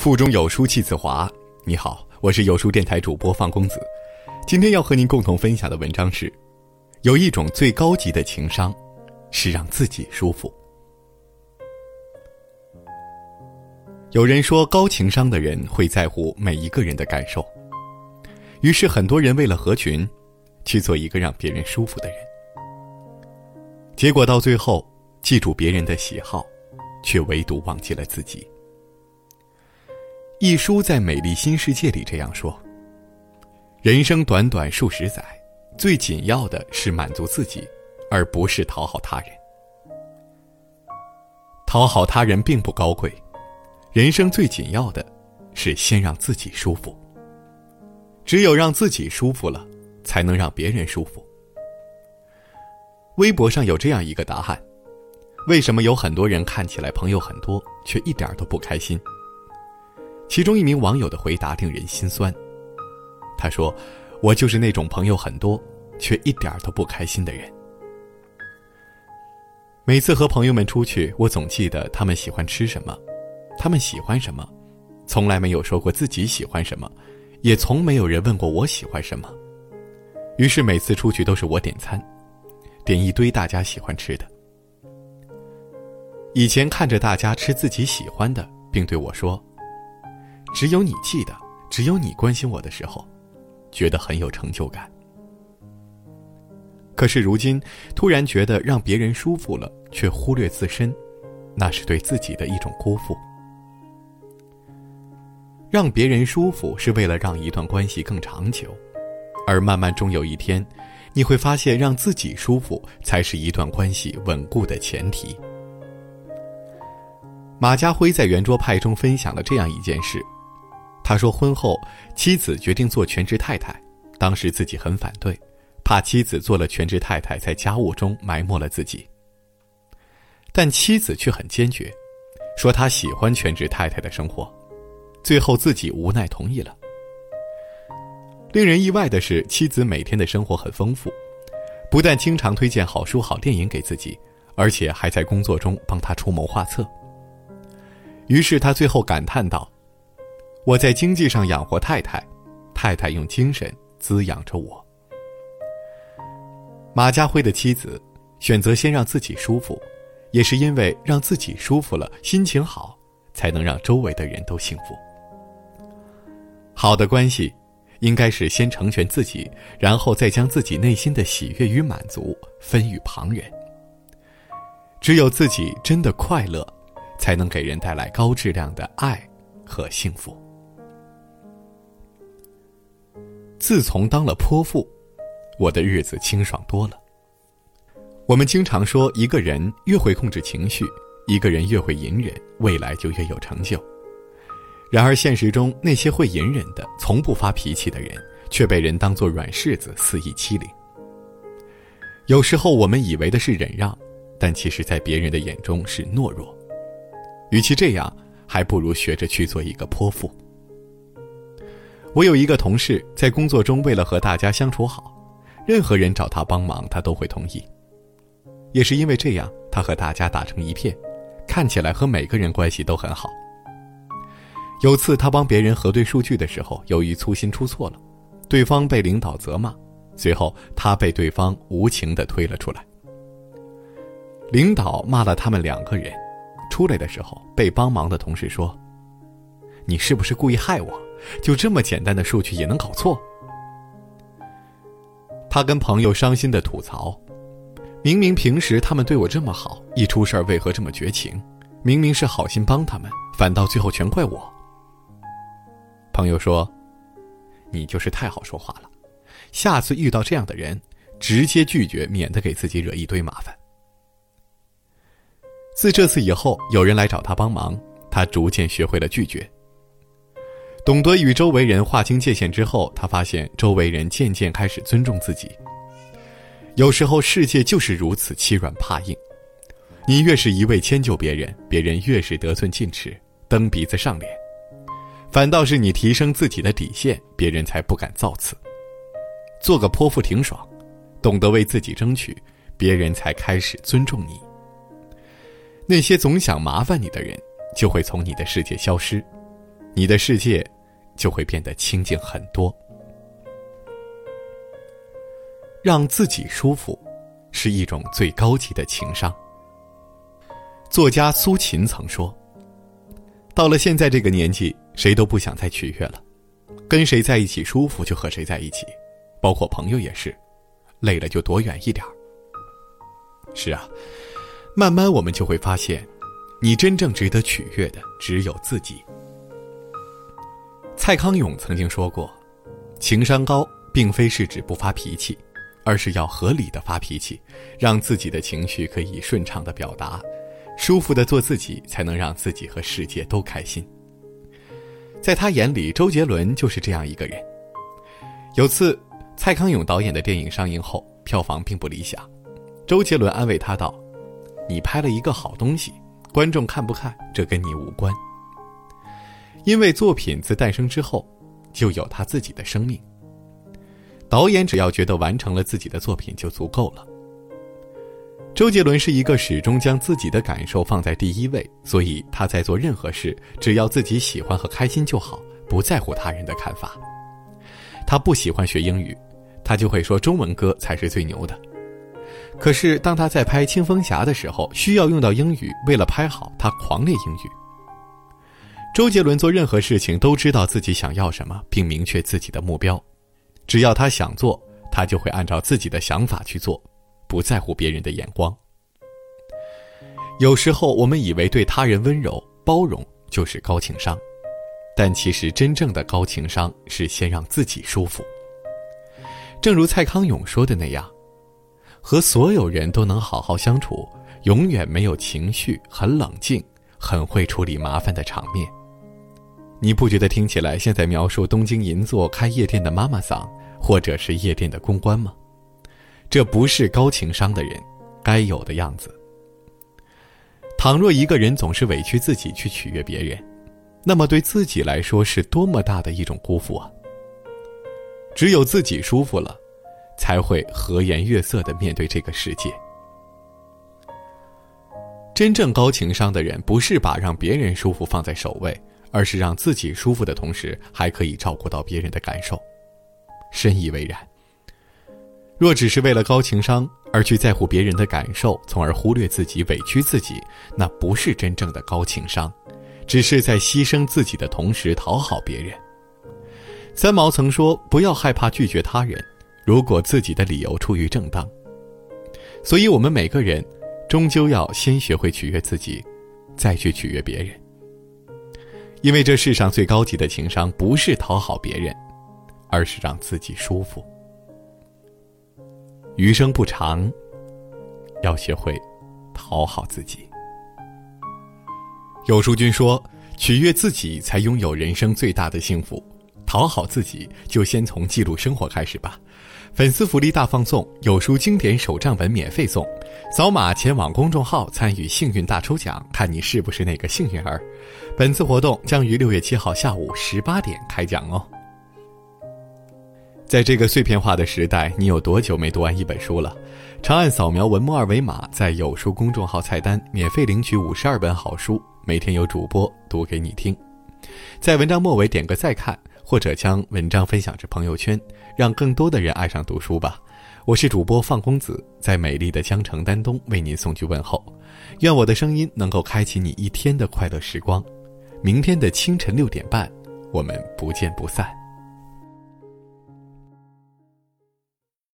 腹中有书气自华。你好，我是有书电台主播放公子。今天要和您共同分享的文章是：有一种最高级的情商，是让自己舒服。有人说，高情商的人会在乎每一个人的感受，于是很多人为了合群，去做一个让别人舒服的人。结果到最后，记住别人的喜好，却唯独忘记了自己。一书在《美丽新世界》里这样说：“人生短短数十载，最紧要的是满足自己，而不是讨好他人。讨好他人并不高贵，人生最紧要的，是先让自己舒服。只有让自己舒服了，才能让别人舒服。”微博上有这样一个答案：为什么有很多人看起来朋友很多，却一点都不开心？其中一名网友的回答令人心酸。他说：“我就是那种朋友很多，却一点都不开心的人。每次和朋友们出去，我总记得他们喜欢吃什么，他们喜欢什么，从来没有说过自己喜欢什么，也从没有人问过我喜欢什么。于是每次出去都是我点餐，点一堆大家喜欢吃的。以前看着大家吃自己喜欢的，并对我说。”只有你记得，只有你关心我的时候，觉得很有成就感。可是如今，突然觉得让别人舒服了，却忽略自身，那是对自己的一种辜负。让别人舒服是为了让一段关系更长久，而慢慢终有一天，你会发现，让自己舒服才是一段关系稳固的前提。马家辉在圆桌派中分享了这样一件事。他说，婚后妻子决定做全职太太，当时自己很反对，怕妻子做了全职太太在家务中埋没了自己。但妻子却很坚决，说她喜欢全职太太的生活，最后自己无奈同意了。令人意外的是，妻子每天的生活很丰富，不但经常推荐好书好电影给自己，而且还在工作中帮他出谋划策。于是他最后感叹道。我在经济上养活太太，太太用精神滋养着我。马家辉的妻子选择先让自己舒服，也是因为让自己舒服了，心情好，才能让周围的人都幸福。好的关系，应该是先成全自己，然后再将自己内心的喜悦与满足分与旁人。只有自己真的快乐，才能给人带来高质量的爱和幸福。自从当了泼妇，我的日子清爽多了。我们经常说，一个人越会控制情绪，一个人越会隐忍，未来就越有成就。然而现实中，那些会隐忍的、从不发脾气的人，却被人当作软柿子肆意欺凌。有时候我们以为的是忍让，但其实，在别人的眼中是懦弱。与其这样，还不如学着去做一个泼妇。我有一个同事，在工作中为了和大家相处好，任何人找他帮忙，他都会同意。也是因为这样，他和大家打成一片，看起来和每个人关系都很好。有次他帮别人核对数据的时候，由于粗心出错了，对方被领导责骂，随后他被对方无情的推了出来。领导骂了他们两个人，出来的时候，被帮忙的同事说：“你是不是故意害我？”就这么简单的数据也能搞错？他跟朋友伤心的吐槽：“明明平时他们对我这么好，一出事儿为何这么绝情？明明是好心帮他们，反倒最后全怪我。”朋友说：“你就是太好说话了，下次遇到这样的人，直接拒绝，免得给自己惹一堆麻烦。”自这次以后，有人来找他帮忙，他逐渐学会了拒绝。懂得与周围人划清界限之后，他发现周围人渐渐开始尊重自己。有时候世界就是如此欺软怕硬，你越是一味迁就别人，别人越是得寸进尺、蹬鼻子上脸；反倒是你提升自己的底线，别人才不敢造次。做个泼妇挺爽，懂得为自己争取，别人才开始尊重你。那些总想麻烦你的人，就会从你的世界消失。你的世界就会变得清静很多。让自己舒服，是一种最高级的情商。作家苏秦曾说：“到了现在这个年纪，谁都不想再取悦了，跟谁在一起舒服就和谁在一起，包括朋友也是，累了就躲远一点是啊，慢慢我们就会发现，你真正值得取悦的只有自己。蔡康永曾经说过：“情商高，并非是指不发脾气。”而是要合理的发脾气，让自己的情绪可以顺畅的表达，舒服的做自己，才能让自己和世界都开心。在他眼里，周杰伦就是这样一个人。有次，蔡康永导演的电影上映后，票房并不理想，周杰伦安慰他道：“你拍了一个好东西，观众看不看，这跟你无关。因为作品自诞生之后，就有他自己的生命。”导演只要觉得完成了自己的作品就足够了。周杰伦是一个始终将自己的感受放在第一位，所以他在做任何事，只要自己喜欢和开心就好，不在乎他人的看法。他不喜欢学英语，他就会说中文歌才是最牛的。可是当他在拍《青蜂侠》的时候，需要用到英语，为了拍好，他狂练英语。周杰伦做任何事情都知道自己想要什么，并明确自己的目标。只要他想做，他就会按照自己的想法去做，不在乎别人的眼光。有时候我们以为对他人温柔包容就是高情商，但其实真正的高情商是先让自己舒服。正如蔡康永说的那样，和所有人都能好好相处，永远没有情绪，很冷静，很会处理麻烦的场面。你不觉得听起来像在描述东京银座开夜店的妈妈桑？或者是夜店的公关吗？这不是高情商的人该有的样子。倘若一个人总是委屈自己去取悦别人，那么对自己来说是多么大的一种辜负啊！只有自己舒服了，才会和颜悦色的面对这个世界。真正高情商的人，不是把让别人舒服放在首位，而是让自己舒服的同时，还可以照顾到别人的感受。深以为然。若只是为了高情商而去在乎别人的感受，从而忽略自己、委屈自己，那不是真正的高情商，只是在牺牲自己的同时讨好别人。三毛曾说：“不要害怕拒绝他人，如果自己的理由出于正当。”所以，我们每个人终究要先学会取悦自己，再去取悦别人。因为这世上最高级的情商，不是讨好别人。而是让自己舒服。余生不长，要学会讨好自己。有书君说：“取悦自己，才拥有人生最大的幸福。讨好自己，就先从记录生活开始吧。”粉丝福利大放送，有书经典手账本免费送，扫码前往公众号参与幸运大抽奖，看你是不是那个幸运儿。本次活动将于六月七号下午十八点开奖哦。在这个碎片化的时代，你有多久没读完一本书了？长按扫描文末二维码，在有书公众号菜单免费领取五十二本好书，每天有主播读给你听。在文章末尾点个再看，或者将文章分享至朋友圈，让更多的人爱上读书吧。我是主播放公子，在美丽的江城丹东为您送去问候。愿我的声音能够开启你一天的快乐时光。明天的清晨六点半，我们不见不散。